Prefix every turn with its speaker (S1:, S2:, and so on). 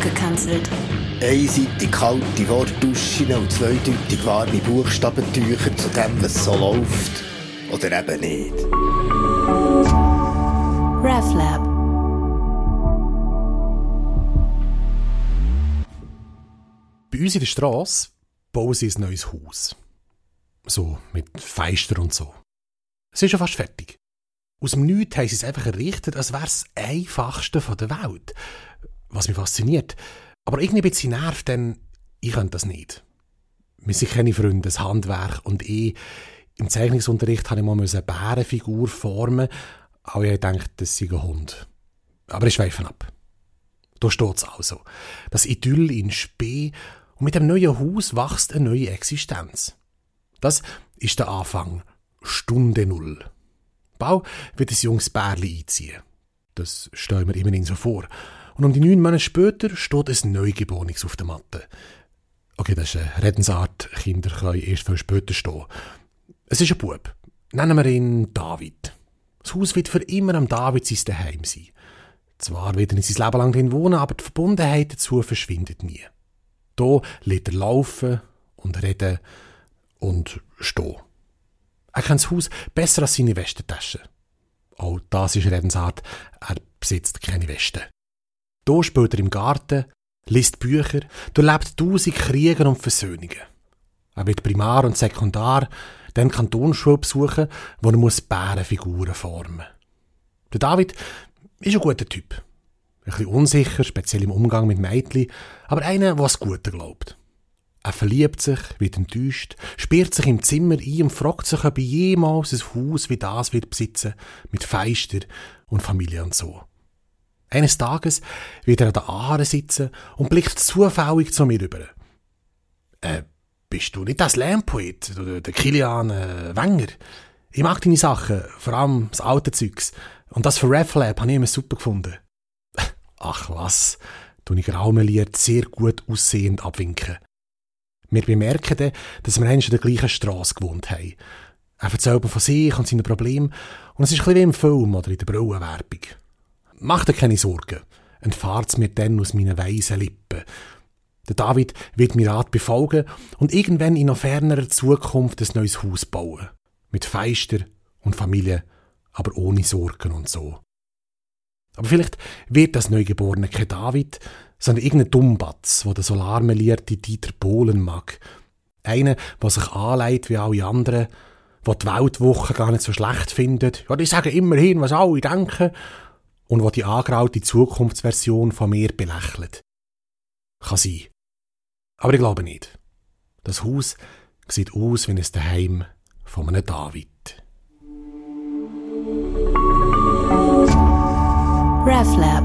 S1: abgekanzelt.
S2: Einseitig kalte Wortduschen und zweideutig warme Buchstabentücher zu dem, was so läuft. Oder eben nicht.
S1: RefLab.
S3: Bei uns in der Straße bauen sie ein neues Haus. So, mit Feister und so. Es ist schon fast fertig. Aus dem Nichts haben sie es einfach errichtet, als wäre es das einfachste von der Welt. Was mich fasziniert. Aber irgendwie ein bisschen nervt, denn ich könnte das nicht. Wir sind keine Freunde, das Handwerk und ich. Im Zeichnungsunterricht habe ich mal eine Bärenfigur formen, aber ich gedacht, das sei ein Hund. Aber ich schweife ab. Da steht's also. Das Idyll in Spee und mit dem neuen Haus wächst eine neue Existenz. Das ist der Anfang. Stunde Null. Bau wird ein junges Bärli einziehen. Das stellen wir immerhin so vor. Und um die neun Monate später steht ein Neugeborenes auf der Matte. Okay, das ist eine Redensart. Kinder können erst viel später stehen. Es ist ein Bub. Nennen wir ihn David. Das Haus wird für immer am David sein Daheim sein. Zwar wird er nicht sein Leben lang drin wohnen, aber die Verbundenheit dazu verschwindet nie. Hier lädt er laufen und reden und stehen. Er kennt das Haus besser als seine Westentasche. Auch das ist Redensart, er besitzt keine Weste. Hier spielt er im Garten, liest Bücher, durchlebt tausend Kriege und Versöhnungen. Er wird Primar und Sekundar, dann Kantonsschule besuchen, wo er muss Bärenfiguren formen. Der David ist ein guter Typ. Ein bisschen unsicher, speziell im Umgang mit Mädchen, aber einer, der es Gute glaubt. Er verliebt sich, wird enttäuscht, sperrt sich im Zimmer ein und fragt sich, ob er jemals ein Haus wie das wird besitzen, mit Feister und Familie und so. Eines Tages wird er an der Aare sitzen und blickt zufällig zu mir rüber. Äh, bist du nicht das Lernpoet, der Kilian äh, Wenger? Ich mag deine Sachen, vor allem das alte Zeugs. Und das für RefLab habe ich immer super gefunden. Ach was, tu ich graumeliert sehr gut aussehend abwinken. Wir bemerken dann, dass wir in der gleichen Straße gewohnt haben. Er erzählt von sich und seinen Problemen und es ist ein bisschen wie im Film oder in der Brillenwerbung. Mach dir keine Sorgen, entfahrt's mir dann aus meinen weisen Lippen. Der David wird mir Rat befolgen und irgendwann in noch fernerer Zukunft ein neues Haus bauen. Mit Feister und Familie, aber ohne Sorgen und so. Aber vielleicht wird das Neugeborene kein David, sondern irgendein Dummbatz, wo der solarmelierte Dieter Bohlen mag. Einer, der sich anleitet wie alle anderen, der die Weltwoche gar nicht so schlecht findet. Ja, die sagen immerhin, was alle denken. Und wo die angraute Zukunftsversion von mir belächelt. Kann sein. Aber ich glaube nicht. Das Haus sieht aus wie ein Daheim von einem David.
S1: RefLab.